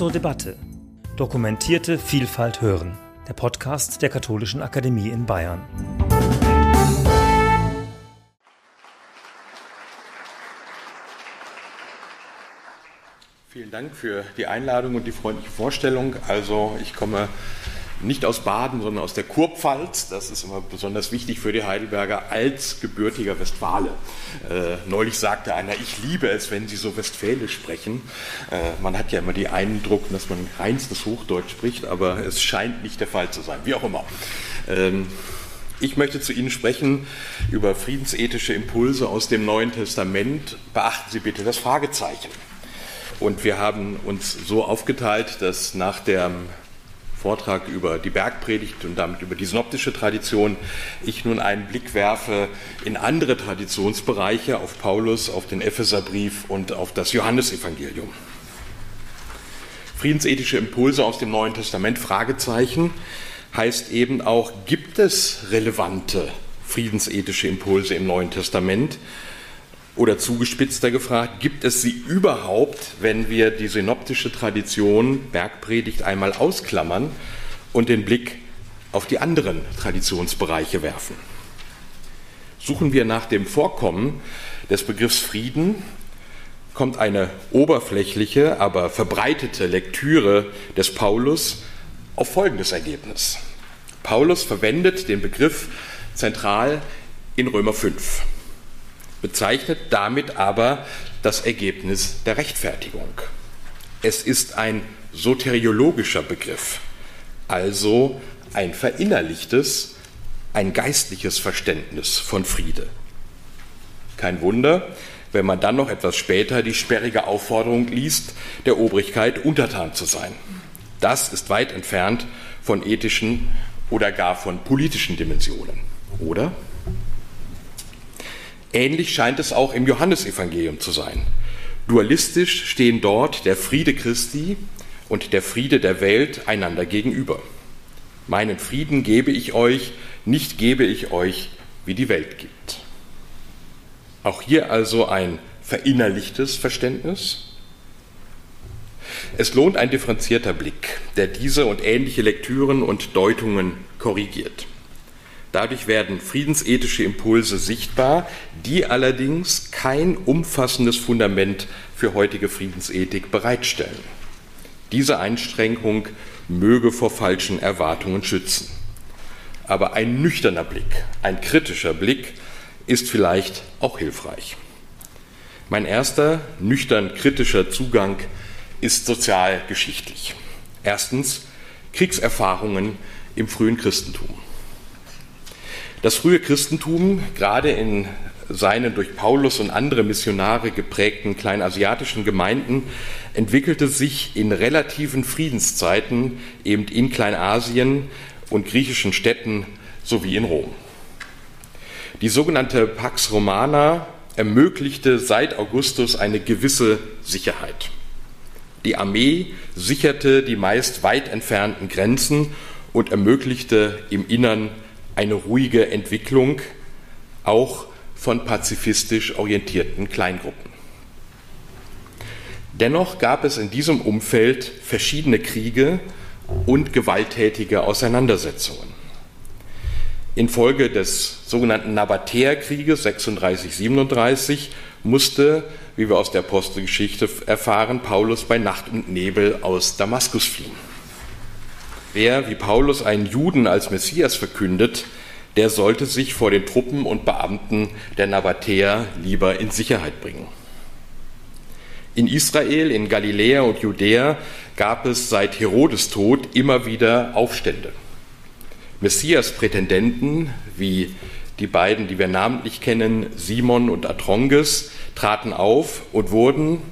zur Debatte. Dokumentierte Vielfalt hören. Der Podcast der Katholischen Akademie in Bayern. Vielen Dank für die Einladung und die freundliche Vorstellung. Also ich komme nicht aus Baden, sondern aus der Kurpfalz. Das ist immer besonders wichtig für die Heidelberger als gebürtiger Westfale. Äh, neulich sagte einer, ich liebe es, wenn Sie so westfälisch sprechen. Äh, man hat ja immer den Eindruck, dass man reinstes Hochdeutsch spricht, aber es scheint nicht der Fall zu sein. Wie auch immer. Ähm, ich möchte zu Ihnen sprechen über friedensethische Impulse aus dem Neuen Testament. Beachten Sie bitte das Fragezeichen. Und wir haben uns so aufgeteilt, dass nach dem Vortrag über die Bergpredigt und damit über die synoptische Tradition ich nun einen Blick werfe in andere Traditionsbereiche, auf Paulus, auf den Epheserbrief und auf das Johannesevangelium. Friedensethische Impulse aus dem Neuen Testament, Fragezeichen, heißt eben auch, gibt es relevante friedensethische Impulse im Neuen Testament? Oder zugespitzter gefragt, gibt es sie überhaupt, wenn wir die synoptische Tradition Bergpredigt einmal ausklammern und den Blick auf die anderen Traditionsbereiche werfen? Suchen wir nach dem Vorkommen des Begriffs Frieden, kommt eine oberflächliche, aber verbreitete Lektüre des Paulus auf folgendes Ergebnis. Paulus verwendet den Begriff zentral in Römer 5 bezeichnet damit aber das Ergebnis der Rechtfertigung. Es ist ein soteriologischer Begriff, also ein verinnerlichtes, ein geistliches Verständnis von Friede. Kein Wunder, wenn man dann noch etwas später die sperrige Aufforderung liest, der Obrigkeit untertan zu sein. Das ist weit entfernt von ethischen oder gar von politischen Dimensionen, oder? Ähnlich scheint es auch im Johannesevangelium zu sein. Dualistisch stehen dort der Friede Christi und der Friede der Welt einander gegenüber. Meinen Frieden gebe ich euch, nicht gebe ich euch, wie die Welt gibt. Auch hier also ein verinnerlichtes Verständnis. Es lohnt ein differenzierter Blick, der diese und ähnliche Lektüren und Deutungen korrigiert. Dadurch werden friedensethische Impulse sichtbar, die allerdings kein umfassendes Fundament für heutige Friedensethik bereitstellen. Diese Einschränkung möge vor falschen Erwartungen schützen. Aber ein nüchterner Blick, ein kritischer Blick ist vielleicht auch hilfreich. Mein erster nüchtern kritischer Zugang ist sozialgeschichtlich. Erstens Kriegserfahrungen im frühen Christentum. Das frühe Christentum, gerade in seinen durch Paulus und andere Missionare geprägten kleinasiatischen Gemeinden, entwickelte sich in relativen Friedenszeiten eben in Kleinasien und griechischen Städten sowie in Rom. Die sogenannte Pax Romana ermöglichte seit Augustus eine gewisse Sicherheit. Die Armee sicherte die meist weit entfernten Grenzen und ermöglichte im Innern eine ruhige Entwicklung auch von pazifistisch orientierten Kleingruppen. Dennoch gab es in diesem Umfeld verschiedene Kriege und gewalttätige Auseinandersetzungen. Infolge des sogenannten Nabatäerkrieges 36-37 musste, wie wir aus der Apostelgeschichte erfahren, Paulus bei Nacht und Nebel aus Damaskus fliehen. Wer wie Paulus einen Juden als Messias verkündet, der sollte sich vor den Truppen und Beamten der Nabatäer lieber in Sicherheit bringen. In Israel, in Galiläa und Judäa gab es seit Herodes Tod immer wieder Aufstände. Messias-Prätendenten wie die beiden, die wir namentlich kennen, Simon und Atronges, traten auf und wurden,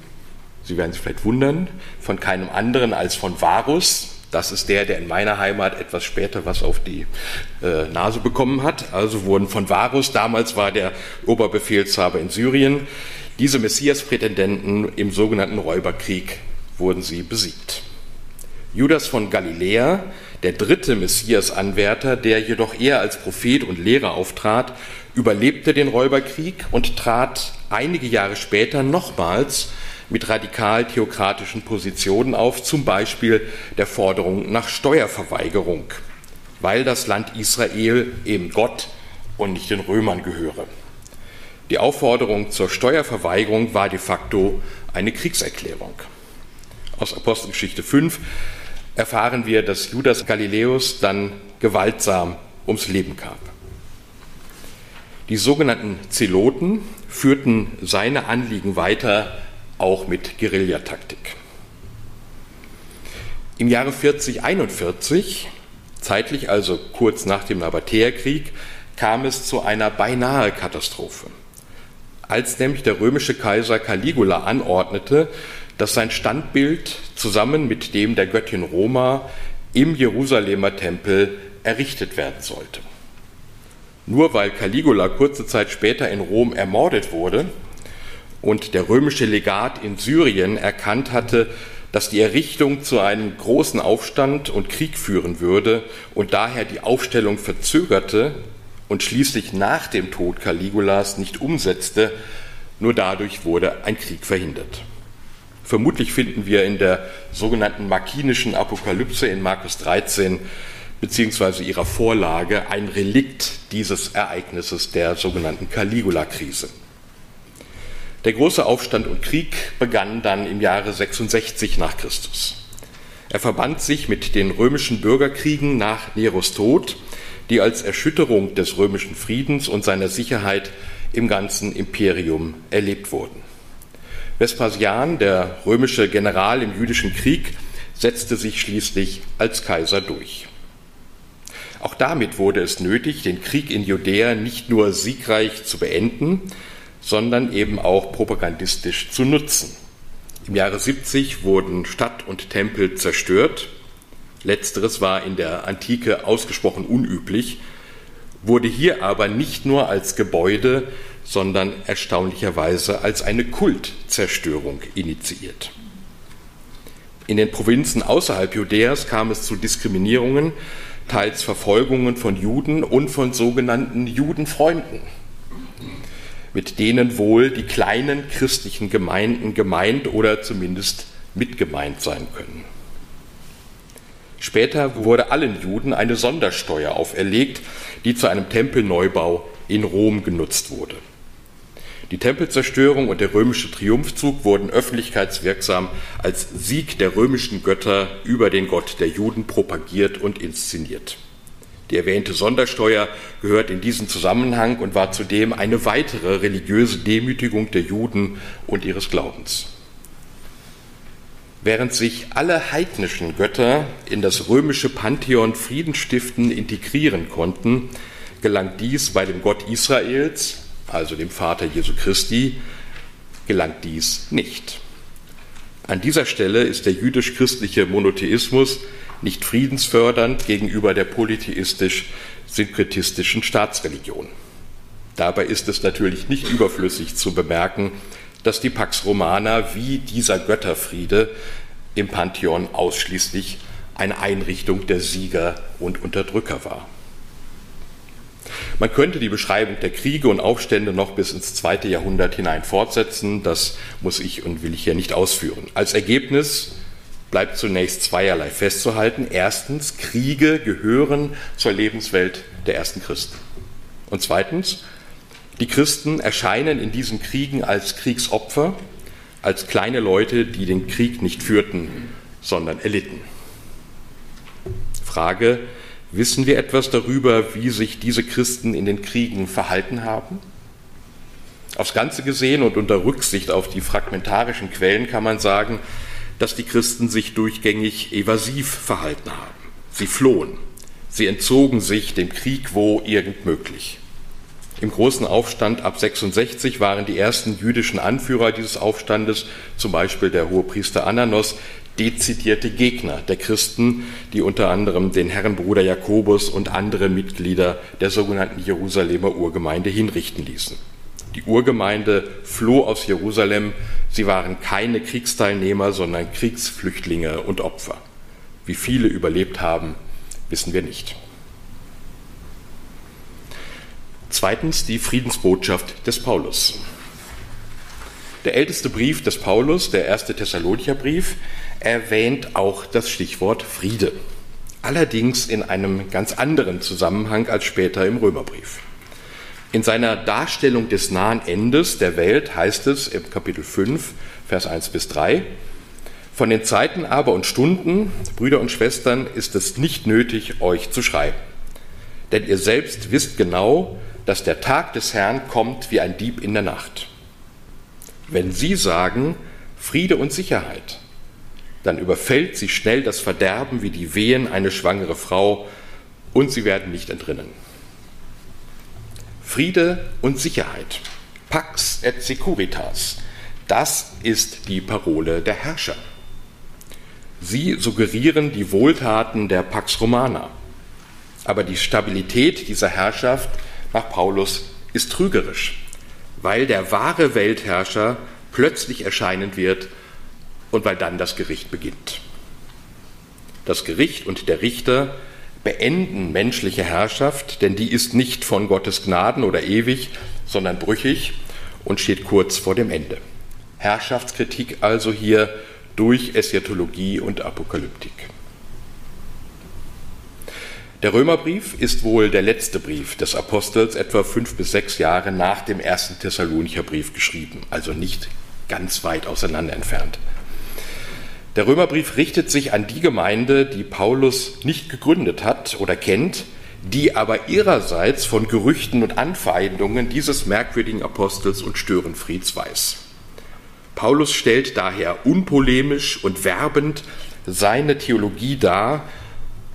Sie werden sich vielleicht wundern, von keinem anderen als von Varus, das ist der, der in meiner Heimat etwas später was auf die äh, Nase bekommen hat. Also wurden von Varus, damals war der Oberbefehlshaber in Syrien, diese Messias-Prätendenten im sogenannten Räuberkrieg wurden sie besiegt. Judas von Galiläa, der dritte Messias-Anwärter, der jedoch eher als Prophet und Lehrer auftrat, überlebte den Räuberkrieg und trat einige Jahre später nochmals mit radikal theokratischen Positionen auf, zum Beispiel der Forderung nach Steuerverweigerung, weil das Land Israel eben Gott und nicht den Römern gehöre. Die Aufforderung zur Steuerverweigerung war de facto eine Kriegserklärung. Aus Apostelgeschichte 5 erfahren wir, dass Judas Galiläus dann gewaltsam ums Leben kam. Die sogenannten Zeloten führten seine Anliegen weiter, auch mit Guerillataktik. Im Jahre 4041, zeitlich also kurz nach dem Nabatäerkrieg, kam es zu einer beinahe Katastrophe. Als nämlich der römische Kaiser Caligula anordnete, dass sein Standbild zusammen mit dem der Göttin Roma im Jerusalemer Tempel errichtet werden sollte. Nur weil Caligula kurze Zeit später in Rom ermordet wurde und der römische Legat in Syrien erkannt hatte, dass die Errichtung zu einem großen Aufstand und Krieg führen würde und daher die Aufstellung verzögerte und schließlich nach dem Tod Caligulas nicht umsetzte, nur dadurch wurde ein Krieg verhindert. Vermutlich finden wir in der sogenannten makinischen Apokalypse in Markus 13 beziehungsweise ihrer Vorlage ein Relikt dieses Ereignisses der sogenannten Caligula-Krise. Der große Aufstand und Krieg begann dann im Jahre 66 nach Christus. Er verband sich mit den römischen Bürgerkriegen nach Neros Tod, die als Erschütterung des römischen Friedens und seiner Sicherheit im ganzen Imperium erlebt wurden. Vespasian, der römische General im jüdischen Krieg, setzte sich schließlich als Kaiser durch. Auch damit wurde es nötig, den Krieg in Judäa nicht nur siegreich zu beenden, sondern eben auch propagandistisch zu nutzen. Im Jahre 70 wurden Stadt und Tempel zerstört. Letzteres war in der Antike ausgesprochen unüblich, wurde hier aber nicht nur als Gebäude, sondern erstaunlicherweise als eine Kultzerstörung initiiert. In den Provinzen außerhalb Judäas kam es zu Diskriminierungen teils Verfolgungen von Juden und von sogenannten Judenfreunden, mit denen wohl die kleinen christlichen Gemeinden gemeint oder zumindest mitgemeint sein können. Später wurde allen Juden eine Sondersteuer auferlegt, die zu einem Tempelneubau in Rom genutzt wurde. Die Tempelzerstörung und der römische Triumphzug wurden öffentlichkeitswirksam als Sieg der römischen Götter über den Gott der Juden propagiert und inszeniert. Die erwähnte Sondersteuer gehört in diesen Zusammenhang und war zudem eine weitere religiöse Demütigung der Juden und ihres Glaubens. Während sich alle heidnischen Götter in das römische Pantheon Friedensstiften integrieren konnten, gelang dies bei dem Gott Israels, also dem Vater Jesu Christi, gelangt dies nicht. An dieser Stelle ist der jüdisch-christliche Monotheismus nicht friedensfördernd gegenüber der polytheistisch-synkretistischen Staatsreligion. Dabei ist es natürlich nicht überflüssig zu bemerken, dass die Pax Romana wie dieser Götterfriede im Pantheon ausschließlich eine Einrichtung der Sieger und Unterdrücker war. Man könnte die Beschreibung der Kriege und Aufstände noch bis ins zweite Jahrhundert hinein fortsetzen. Das muss ich und will ich hier nicht ausführen. Als Ergebnis bleibt zunächst zweierlei festzuhalten. Erstens, Kriege gehören zur Lebenswelt der ersten Christen. Und zweitens, die Christen erscheinen in diesen Kriegen als Kriegsopfer, als kleine Leute, die den Krieg nicht führten, sondern erlitten. Frage, Wissen wir etwas darüber, wie sich diese Christen in den Kriegen verhalten haben? Aufs Ganze gesehen und unter Rücksicht auf die fragmentarischen Quellen kann man sagen, dass die Christen sich durchgängig evasiv verhalten haben. Sie flohen. Sie entzogen sich dem Krieg, wo irgend möglich. Im großen Aufstand ab 66 waren die ersten jüdischen Anführer dieses Aufstandes, zum Beispiel der Hohepriester Ananos, dezidierte Gegner der Christen, die unter anderem den Herrenbruder Jakobus und andere Mitglieder der sogenannten Jerusalemer Urgemeinde hinrichten ließen. Die Urgemeinde floh aus Jerusalem. Sie waren keine Kriegsteilnehmer, sondern Kriegsflüchtlinge und Opfer. Wie viele überlebt haben, wissen wir nicht. Zweitens die Friedensbotschaft des Paulus. Der älteste Brief des Paulus, der erste Thessalonicher Brief, erwähnt auch das Stichwort Friede. Allerdings in einem ganz anderen Zusammenhang als später im Römerbrief. In seiner Darstellung des nahen Endes der Welt heißt es im Kapitel 5, Vers 1 bis 3, von den Zeiten aber und Stunden, Brüder und Schwestern, ist es nicht nötig, euch zu schreiben. Denn ihr selbst wisst genau, dass der Tag des Herrn kommt wie ein Dieb in der Nacht. Wenn Sie sagen Friede und Sicherheit, dann überfällt sie schnell das Verderben wie die Wehen eine schwangere Frau und sie werden nicht entrinnen. Friede und Sicherheit, Pax et Securitas, das ist die Parole der Herrscher. Sie suggerieren die Wohltaten der Pax Romana, aber die Stabilität dieser Herrschaft nach Paulus ist trügerisch, weil der wahre Weltherrscher plötzlich erscheinen wird und weil dann das Gericht beginnt. Das Gericht und der Richter beenden menschliche Herrschaft, denn die ist nicht von Gottes Gnaden oder ewig, sondern brüchig und steht kurz vor dem Ende. Herrschaftskritik also hier durch Eschatologie und Apokalyptik. Der Römerbrief ist wohl der letzte Brief des Apostels, etwa fünf bis sechs Jahre nach dem ersten Thessalonicher Brief geschrieben, also nicht ganz weit auseinander entfernt. Der Römerbrief richtet sich an die Gemeinde, die Paulus nicht gegründet hat oder kennt, die aber ihrerseits von Gerüchten und Anfeindungen dieses merkwürdigen Apostels und Störenfrieds weiß. Paulus stellt daher unpolemisch und werbend seine Theologie dar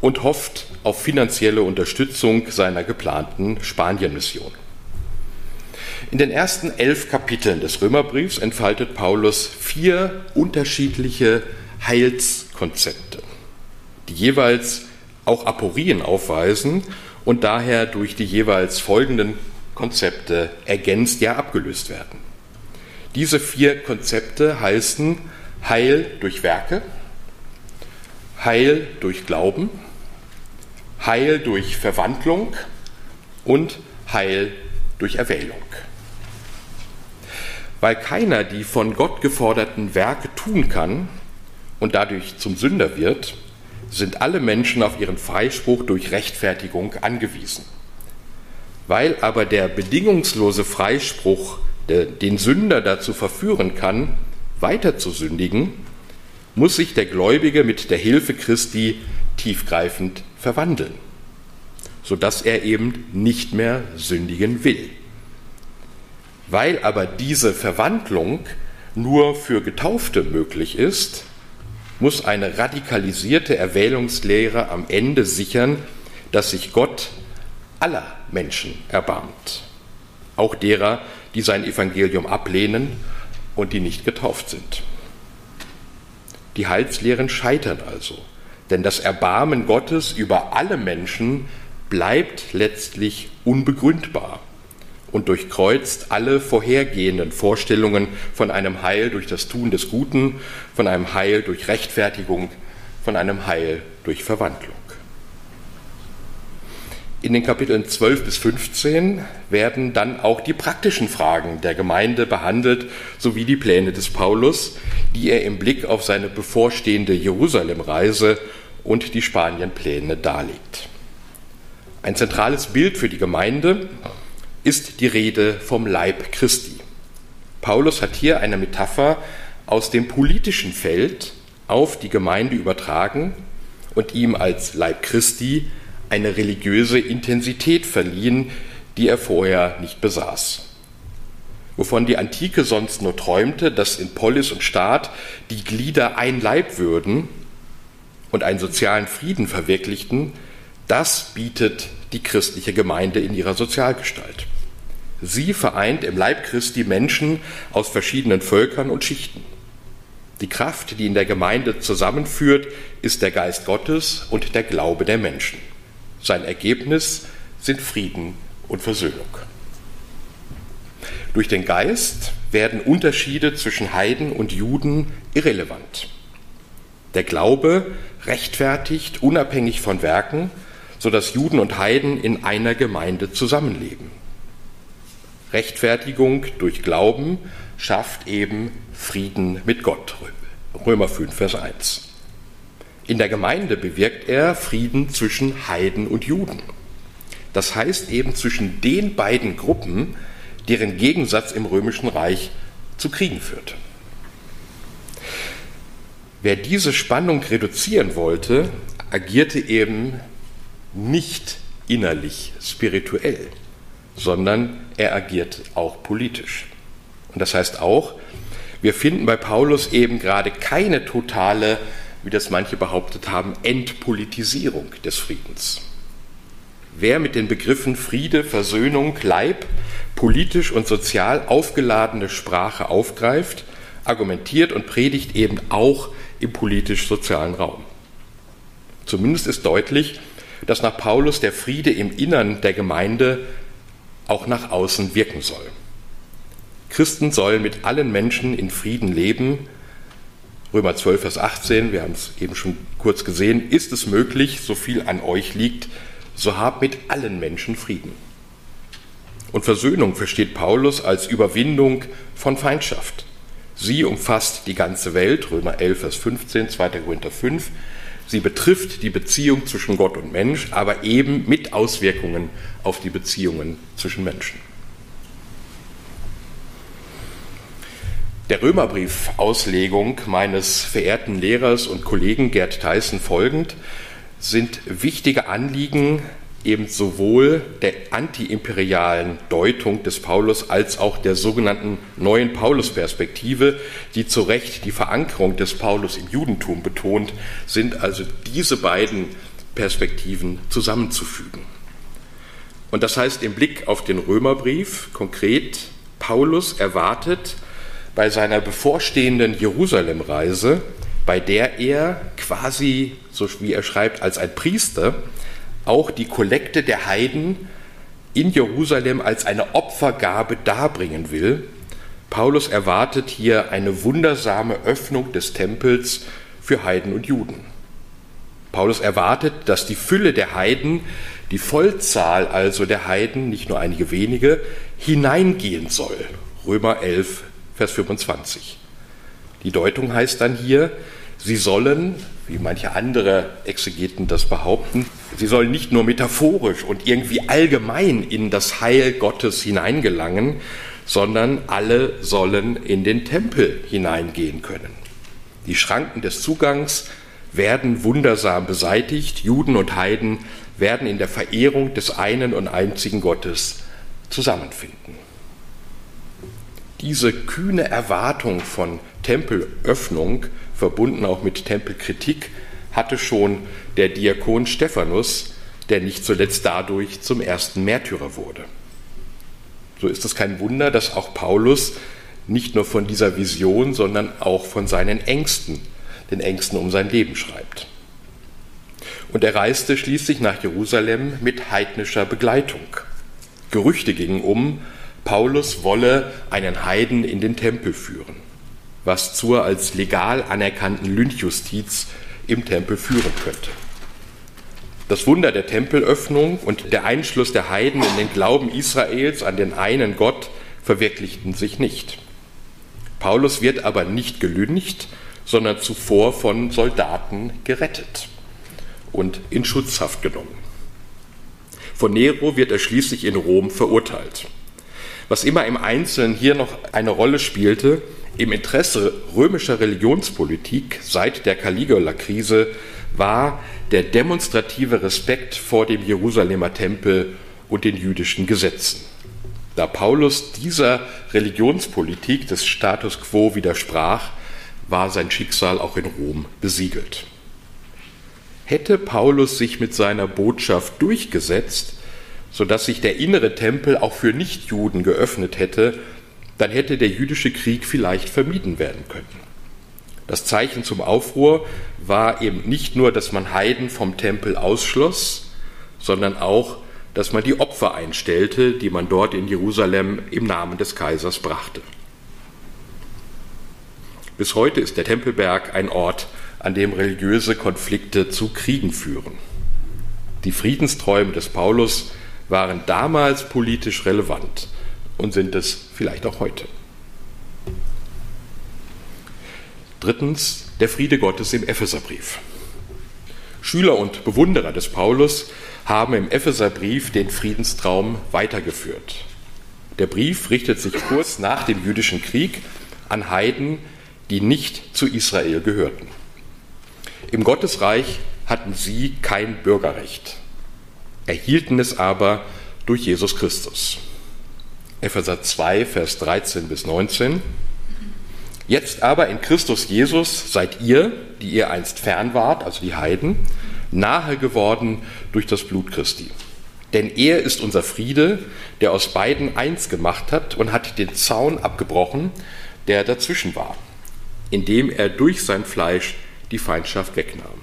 und hofft auf finanzielle Unterstützung seiner geplanten Spanienmission. In den ersten elf Kapiteln des Römerbriefs entfaltet Paulus vier unterschiedliche Heilskonzepte, die jeweils auch Aporien aufweisen und daher durch die jeweils folgenden Konzepte ergänzt, ja abgelöst werden. Diese vier Konzepte heißen Heil durch Werke, Heil durch Glauben, Heil durch Verwandlung und Heil durch Erwählung. Weil keiner die von Gott geforderten Werke tun kann, und dadurch zum Sünder wird, sind alle Menschen auf ihren Freispruch durch Rechtfertigung angewiesen. Weil aber der bedingungslose Freispruch den Sünder dazu verführen kann, weiter zu sündigen, muss sich der Gläubige mit der Hilfe Christi tiefgreifend verwandeln, sodass er eben nicht mehr sündigen will. Weil aber diese Verwandlung nur für Getaufte möglich ist, muss eine radikalisierte Erwählungslehre am Ende sichern, dass sich Gott aller Menschen erbarmt, auch derer, die sein Evangelium ablehnen und die nicht getauft sind. Die Heilslehren scheitern also, denn das Erbarmen Gottes über alle Menschen bleibt letztlich unbegründbar und durchkreuzt alle vorhergehenden Vorstellungen von einem Heil durch das Tun des Guten, von einem Heil durch Rechtfertigung, von einem Heil durch Verwandlung. In den Kapiteln 12 bis 15 werden dann auch die praktischen Fragen der Gemeinde behandelt, sowie die Pläne des Paulus, die er im Blick auf seine bevorstehende Jerusalemreise und die Spanienpläne darlegt. Ein zentrales Bild für die Gemeinde ist die Rede vom Leib Christi. Paulus hat hier eine Metapher aus dem politischen Feld auf die Gemeinde übertragen und ihm als Leib Christi eine religiöse Intensität verliehen, die er vorher nicht besaß. Wovon die Antike sonst nur träumte, dass in Polis und Staat die Glieder ein Leib würden und einen sozialen Frieden verwirklichten, das bietet die christliche Gemeinde in ihrer Sozialgestalt. Sie vereint im Leib Christi Menschen aus verschiedenen Völkern und Schichten. Die Kraft, die in der Gemeinde zusammenführt, ist der Geist Gottes und der Glaube der Menschen. Sein Ergebnis sind Frieden und Versöhnung. Durch den Geist werden Unterschiede zwischen Heiden und Juden irrelevant. Der Glaube rechtfertigt unabhängig von Werken, sodass Juden und Heiden in einer Gemeinde zusammenleben. Rechtfertigung durch Glauben schafft eben Frieden mit Gott. Römer 5, Vers 1. In der Gemeinde bewirkt er Frieden zwischen Heiden und Juden. Das heißt eben zwischen den beiden Gruppen, deren Gegensatz im römischen Reich zu Kriegen führte. Wer diese Spannung reduzieren wollte, agierte eben nicht innerlich spirituell, sondern er agiert auch politisch. Und das heißt auch, wir finden bei Paulus eben gerade keine totale, wie das manche behauptet haben, Entpolitisierung des Friedens. Wer mit den Begriffen Friede, Versöhnung, Leib politisch und sozial aufgeladene Sprache aufgreift, argumentiert und predigt eben auch im politisch-sozialen Raum. Zumindest ist deutlich, dass nach Paulus der Friede im Innern der Gemeinde auch nach außen wirken soll. Christen sollen mit allen Menschen in Frieden leben. Römer 12, Vers 18, wir haben es eben schon kurz gesehen, ist es möglich, so viel an euch liegt, so habt mit allen Menschen Frieden. Und Versöhnung versteht Paulus als Überwindung von Feindschaft. Sie umfasst die ganze Welt, Römer 11, Vers 15, 2. Korinther 5. Sie betrifft die Beziehung zwischen Gott und Mensch, aber eben mit Auswirkungen auf die Beziehungen zwischen Menschen. Der Römerbrief-Auslegung meines verehrten Lehrers und Kollegen Gerd Theissen folgend sind wichtige Anliegen eben sowohl der antiimperialen Deutung des Paulus als auch der sogenannten neuen Paulus-Perspektive, die zu Recht die Verankerung des Paulus im Judentum betont, sind also diese beiden Perspektiven zusammenzufügen. Und das heißt im Blick auf den Römerbrief konkret, Paulus erwartet bei seiner bevorstehenden Jerusalemreise, bei der er quasi, so wie er schreibt, als ein Priester auch die Kollekte der Heiden in Jerusalem als eine Opfergabe darbringen will. Paulus erwartet hier eine wundersame Öffnung des Tempels für Heiden und Juden. Paulus erwartet, dass die Fülle der Heiden, die Vollzahl also der Heiden, nicht nur einige wenige, hineingehen soll. Römer 11, Vers 25. Die Deutung heißt dann hier, sie sollen, wie manche andere Exegeten das behaupten, sie sollen nicht nur metaphorisch und irgendwie allgemein in das Heil Gottes hineingelangen, sondern alle sollen in den Tempel hineingehen können. Die Schranken des Zugangs werden wundersam beseitigt, Juden und Heiden werden in der Verehrung des einen und einzigen Gottes zusammenfinden diese kühne Erwartung von Tempelöffnung, verbunden auch mit Tempelkritik, hatte schon der Diakon Stephanus, der nicht zuletzt dadurch zum ersten Märtyrer wurde. So ist es kein Wunder, dass auch Paulus nicht nur von dieser Vision, sondern auch von seinen Ängsten, den Ängsten um sein Leben schreibt. Und er reiste schließlich nach Jerusalem mit heidnischer Begleitung. Gerüchte gingen um, Paulus wolle einen Heiden in den Tempel führen, was zur als legal anerkannten Lynchjustiz im Tempel führen könnte. Das Wunder der Tempelöffnung und der Einschluss der Heiden in den Glauben Israels an den einen Gott verwirklichten sich nicht. Paulus wird aber nicht gelüncht, sondern zuvor von Soldaten gerettet und in Schutzhaft genommen. Von Nero wird er schließlich in Rom verurteilt. Was immer im Einzelnen hier noch eine Rolle spielte, im Interesse römischer Religionspolitik seit der Caligula-Krise war der demonstrative Respekt vor dem Jerusalemer Tempel und den jüdischen Gesetzen. Da Paulus dieser Religionspolitik des Status quo widersprach, war sein Schicksal auch in Rom besiegelt. Hätte Paulus sich mit seiner Botschaft durchgesetzt, sodass sich der innere Tempel auch für Nichtjuden geöffnet hätte, dann hätte der jüdische Krieg vielleicht vermieden werden können. Das Zeichen zum Aufruhr war eben nicht nur, dass man Heiden vom Tempel ausschloss, sondern auch, dass man die Opfer einstellte, die man dort in Jerusalem im Namen des Kaisers brachte. Bis heute ist der Tempelberg ein Ort an dem religiöse Konflikte zu Kriegen führen. Die Friedensträume des Paulus waren damals politisch relevant und sind es vielleicht auch heute. Drittens, der Friede Gottes im Epheserbrief. Schüler und Bewunderer des Paulus haben im Epheserbrief den Friedenstraum weitergeführt. Der Brief richtet sich kurz nach dem jüdischen Krieg an Heiden, die nicht zu Israel gehörten. Im Gottesreich hatten sie kein Bürgerrecht, erhielten es aber durch Jesus Christus. Epheser 2, Vers 13 bis 19. Jetzt aber in Christus Jesus seid ihr, die ihr einst fern wart, also die Heiden, nahe geworden durch das Blut Christi. Denn er ist unser Friede, der aus beiden eins gemacht hat und hat den Zaun abgebrochen, der dazwischen war, indem er durch sein Fleisch die Feindschaft wegnahm.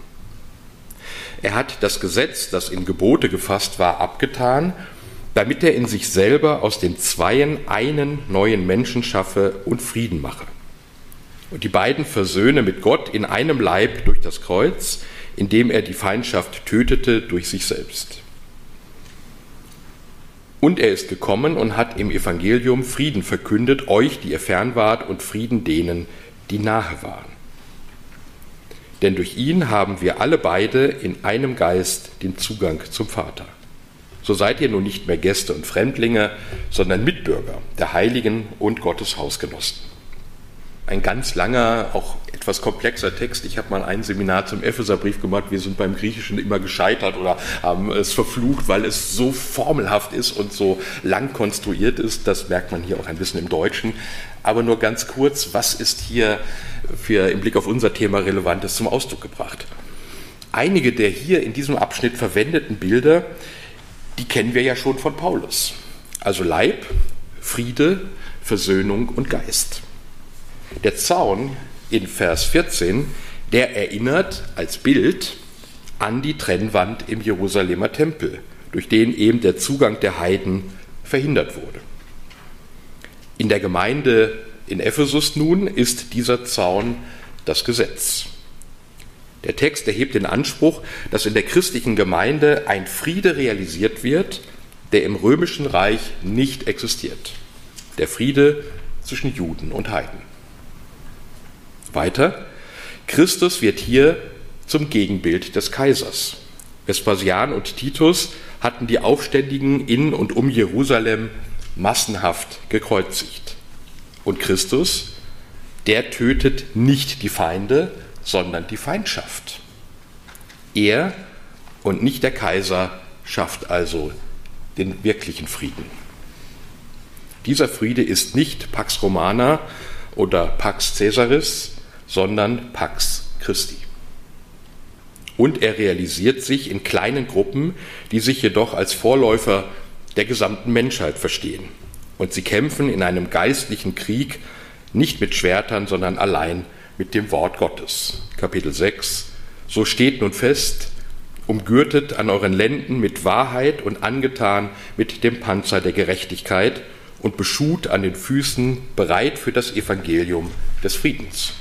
Er hat das Gesetz, das in Gebote gefasst war, abgetan, damit er in sich selber aus den Zweien einen neuen Menschen schaffe und Frieden mache. Und die beiden versöhne mit Gott in einem Leib durch das Kreuz, indem er die Feindschaft tötete durch sich selbst. Und er ist gekommen und hat im Evangelium Frieden verkündet, euch, die ihr fern wart, und Frieden denen, die nahe waren. Denn durch ihn haben wir alle beide in einem Geist den Zugang zum Vater. So seid ihr nun nicht mehr Gäste und Fremdlinge, sondern Mitbürger der Heiligen und Gottes Hausgenossen. Ein ganz langer, auch etwas komplexer Text. Ich habe mal ein Seminar zum Epheserbrief gemacht. Wir sind beim Griechischen immer gescheitert oder haben es verflucht, weil es so formelhaft ist und so lang konstruiert ist. Das merkt man hier auch ein bisschen im Deutschen. Aber nur ganz kurz, was ist hier für im Blick auf unser Thema Relevantes zum Ausdruck gebracht? Einige der hier in diesem Abschnitt verwendeten Bilder, die kennen wir ja schon von Paulus. Also Leib, Friede, Versöhnung und Geist. Der Zaun in Vers 14, der erinnert als Bild an die Trennwand im Jerusalemer Tempel, durch den eben der Zugang der Heiden verhindert wurde. In der Gemeinde in Ephesus nun ist dieser Zaun das Gesetz. Der Text erhebt den Anspruch, dass in der christlichen Gemeinde ein Friede realisiert wird, der im römischen Reich nicht existiert. Der Friede zwischen Juden und Heiden. Weiter, Christus wird hier zum Gegenbild des Kaisers. Vespasian und Titus hatten die Aufständigen in und um Jerusalem massenhaft gekreuzigt. Und Christus, der tötet nicht die Feinde, sondern die Feindschaft. Er und nicht der Kaiser schafft also den wirklichen Frieden. Dieser Friede ist nicht Pax Romana oder Pax Caesaris, sondern Pax Christi. Und er realisiert sich in kleinen Gruppen, die sich jedoch als Vorläufer der gesamten Menschheit verstehen. Und sie kämpfen in einem geistlichen Krieg nicht mit Schwertern, sondern allein mit dem Wort Gottes. Kapitel 6. So steht nun fest, umgürtet an euren Lenden mit Wahrheit und angetan mit dem Panzer der Gerechtigkeit und beschut an den Füßen, bereit für das Evangelium des Friedens.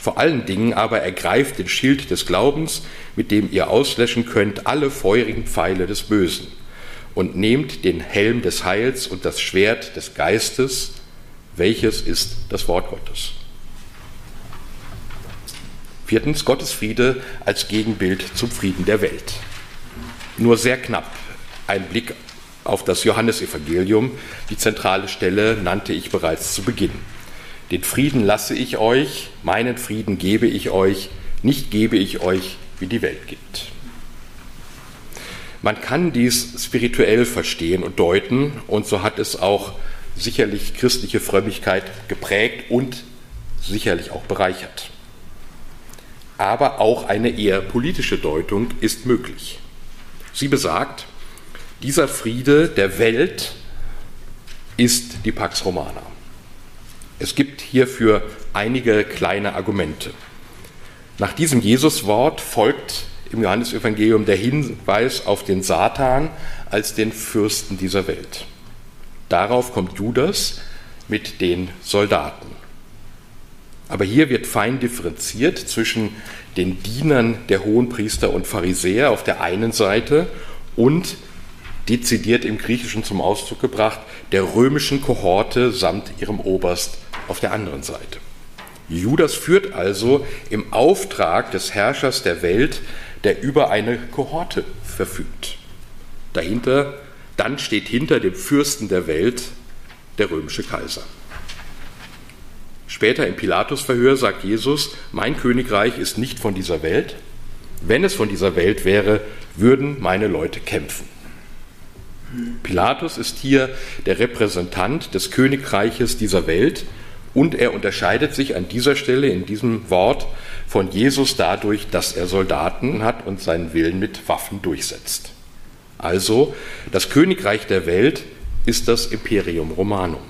Vor allen Dingen aber ergreift den Schild des Glaubens, mit dem ihr auslöschen könnt alle feurigen Pfeile des Bösen, und nehmt den Helm des Heils und das Schwert des Geistes, welches ist das Wort Gottes. Viertens, Gottes Friede als Gegenbild zum Frieden der Welt. Nur sehr knapp ein Blick auf das Johannesevangelium. Die zentrale Stelle nannte ich bereits zu Beginn. Den Frieden lasse ich euch, meinen Frieden gebe ich euch, nicht gebe ich euch, wie die Welt gibt. Man kann dies spirituell verstehen und deuten, und so hat es auch sicherlich christliche Frömmigkeit geprägt und sicherlich auch bereichert. Aber auch eine eher politische Deutung ist möglich. Sie besagt, dieser Friede der Welt ist die Pax Romana. Es gibt hierfür einige kleine Argumente. Nach diesem Jesuswort folgt im Johannesevangelium der Hinweis auf den Satan als den Fürsten dieser Welt. Darauf kommt Judas mit den Soldaten. Aber hier wird fein differenziert zwischen den Dienern der Hohenpriester und Pharisäer auf der einen Seite und dezidiert im Griechischen zum Ausdruck gebracht, der römischen Kohorte samt ihrem Oberst auf der anderen Seite. Judas führt also im Auftrag des Herrschers der Welt, der über eine Kohorte verfügt. Dahinter, dann steht hinter dem Fürsten der Welt der römische Kaiser. Später im Pilatusverhör sagt Jesus, mein Königreich ist nicht von dieser Welt. Wenn es von dieser Welt wäre, würden meine Leute kämpfen. Pilatus ist hier der Repräsentant des Königreiches dieser Welt und er unterscheidet sich an dieser Stelle in diesem Wort von Jesus dadurch, dass er Soldaten hat und seinen Willen mit Waffen durchsetzt. Also, das Königreich der Welt ist das Imperium Romanum.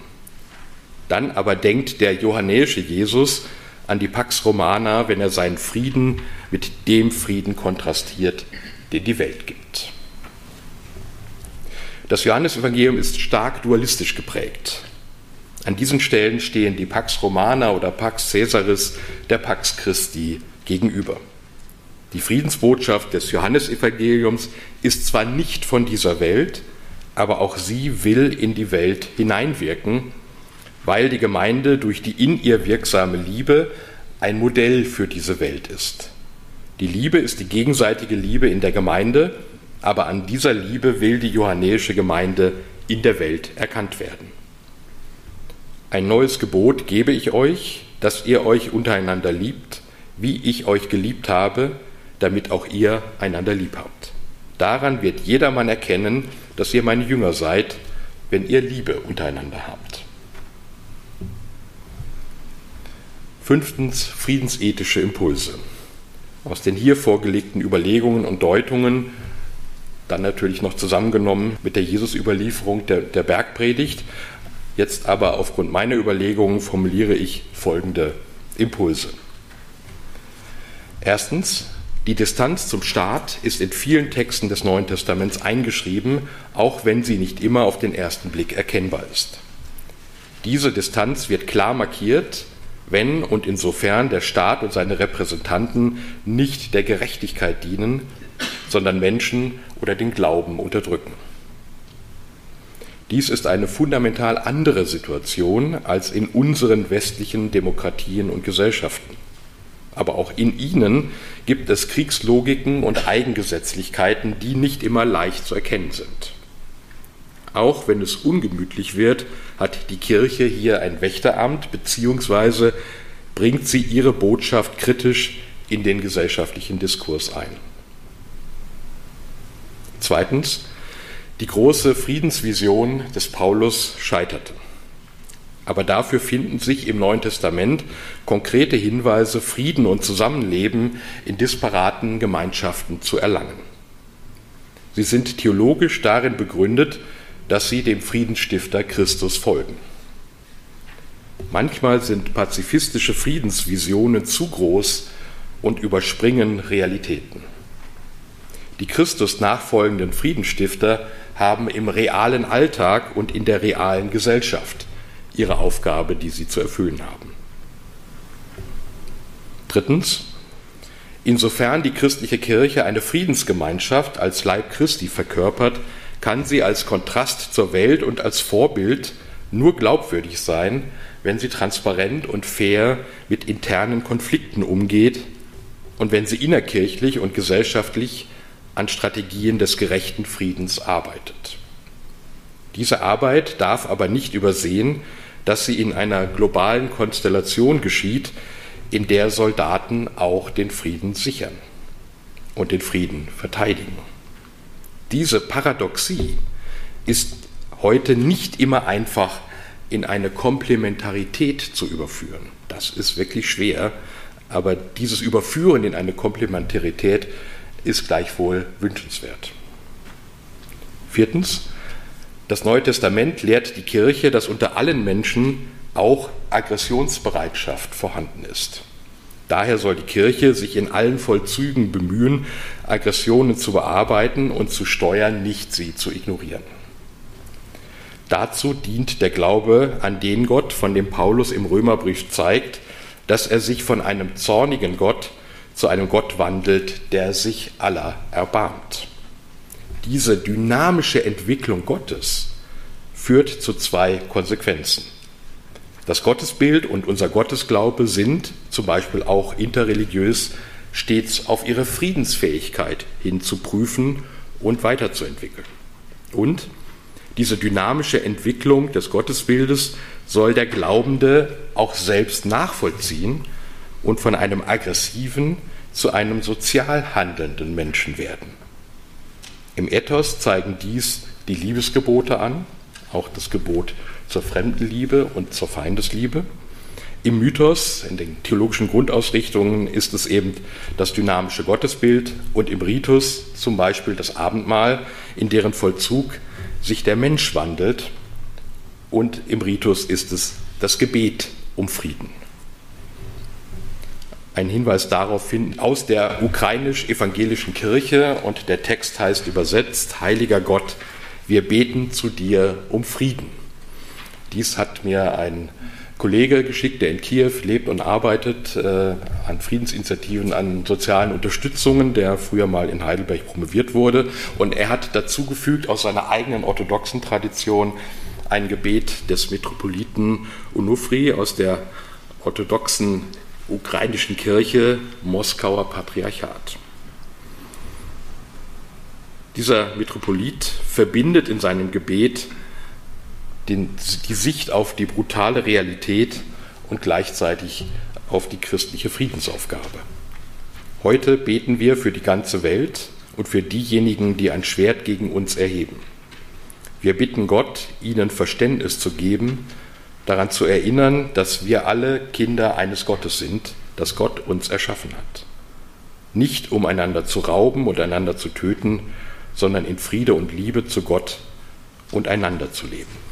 Dann aber denkt der johannäische Jesus an die Pax Romana, wenn er seinen Frieden mit dem Frieden kontrastiert, den die Welt gibt. Das Johannesevangelium ist stark dualistisch geprägt. An diesen Stellen stehen die Pax Romana oder Pax Caesaris der Pax Christi gegenüber. Die Friedensbotschaft des Johannesevangeliums ist zwar nicht von dieser Welt, aber auch sie will in die Welt hineinwirken, weil die Gemeinde durch die in ihr wirksame Liebe ein Modell für diese Welt ist. Die Liebe ist die gegenseitige Liebe in der Gemeinde, aber an dieser Liebe will die johannäische Gemeinde in der Welt erkannt werden. Ein neues Gebot gebe ich euch, dass ihr euch untereinander liebt, wie ich euch geliebt habe, damit auch ihr einander lieb habt. Daran wird jedermann erkennen, dass ihr meine Jünger seid, wenn ihr Liebe untereinander habt. Fünftens friedensethische Impulse. Aus den hier vorgelegten Überlegungen und Deutungen, dann natürlich noch zusammengenommen mit der Jesus-Überlieferung der, der Bergpredigt, Jetzt aber aufgrund meiner Überlegungen formuliere ich folgende Impulse. Erstens, die Distanz zum Staat ist in vielen Texten des Neuen Testaments eingeschrieben, auch wenn sie nicht immer auf den ersten Blick erkennbar ist. Diese Distanz wird klar markiert, wenn und insofern der Staat und seine Repräsentanten nicht der Gerechtigkeit dienen, sondern Menschen oder den Glauben unterdrücken. Dies ist eine fundamental andere Situation als in unseren westlichen Demokratien und Gesellschaften. Aber auch in ihnen gibt es Kriegslogiken und Eigengesetzlichkeiten, die nicht immer leicht zu erkennen sind. Auch wenn es ungemütlich wird, hat die Kirche hier ein Wächteramt bzw. bringt sie ihre Botschaft kritisch in den gesellschaftlichen Diskurs ein. Zweitens, die große Friedensvision des Paulus scheiterte. Aber dafür finden sich im Neuen Testament konkrete Hinweise, Frieden und Zusammenleben in disparaten Gemeinschaften zu erlangen. Sie sind theologisch darin begründet, dass sie dem Friedensstifter Christus folgen. Manchmal sind pazifistische Friedensvisionen zu groß und überspringen Realitäten. Die Christus nachfolgenden Friedensstifter haben im realen Alltag und in der realen Gesellschaft ihre Aufgabe, die sie zu erfüllen haben. Drittens, insofern die christliche Kirche eine Friedensgemeinschaft als Leib Christi verkörpert, kann sie als Kontrast zur Welt und als Vorbild nur glaubwürdig sein, wenn sie transparent und fair mit internen Konflikten umgeht und wenn sie innerkirchlich und gesellschaftlich an Strategien des gerechten Friedens arbeitet. Diese Arbeit darf aber nicht übersehen, dass sie in einer globalen Konstellation geschieht, in der Soldaten auch den Frieden sichern und den Frieden verteidigen. Diese Paradoxie ist heute nicht immer einfach in eine Komplementarität zu überführen. Das ist wirklich schwer, aber dieses Überführen in eine Komplementarität ist gleichwohl wünschenswert. Viertens, das Neue Testament lehrt die Kirche, dass unter allen Menschen auch Aggressionsbereitschaft vorhanden ist. Daher soll die Kirche sich in allen Vollzügen bemühen, Aggressionen zu bearbeiten und zu steuern, nicht sie zu ignorieren. Dazu dient der Glaube an den Gott, von dem Paulus im Römerbrief zeigt, dass er sich von einem zornigen Gott zu einem Gott wandelt, der sich aller erbarmt. Diese dynamische Entwicklung Gottes führt zu zwei Konsequenzen. Das Gottesbild und unser Gottesglaube sind zum Beispiel auch interreligiös stets auf ihre Friedensfähigkeit hin zu prüfen und weiterzuentwickeln. Und diese dynamische Entwicklung des Gottesbildes soll der Glaubende auch selbst nachvollziehen und von einem aggressiven zu einem sozial handelnden Menschen werden. Im Ethos zeigen dies die Liebesgebote an, auch das Gebot zur Fremdenliebe und zur Feindesliebe. Im Mythos, in den theologischen Grundausrichtungen, ist es eben das dynamische Gottesbild und im Ritus zum Beispiel das Abendmahl, in deren Vollzug sich der Mensch wandelt. Und im Ritus ist es das Gebet um Frieden. Ein Hinweis darauf finden aus der ukrainisch-evangelischen Kirche und der Text heißt übersetzt, Heiliger Gott, wir beten zu dir um Frieden. Dies hat mir ein Kollege geschickt, der in Kiew lebt und arbeitet äh, an Friedensinitiativen, an sozialen Unterstützungen, der früher mal in Heidelberg promoviert wurde. Und er hat dazugefügt aus seiner eigenen orthodoxen Tradition ein Gebet des Metropoliten Onufri aus der orthodoxen ukrainischen Kirche Moskauer Patriarchat. Dieser Metropolit verbindet in seinem Gebet den, die Sicht auf die brutale Realität und gleichzeitig auf die christliche Friedensaufgabe. Heute beten wir für die ganze Welt und für diejenigen, die ein Schwert gegen uns erheben. Wir bitten Gott, ihnen Verständnis zu geben, daran zu erinnern, dass wir alle Kinder eines Gottes sind, das Gott uns erschaffen hat. Nicht um einander zu rauben und einander zu töten, sondern in Friede und Liebe zu Gott und einander zu leben.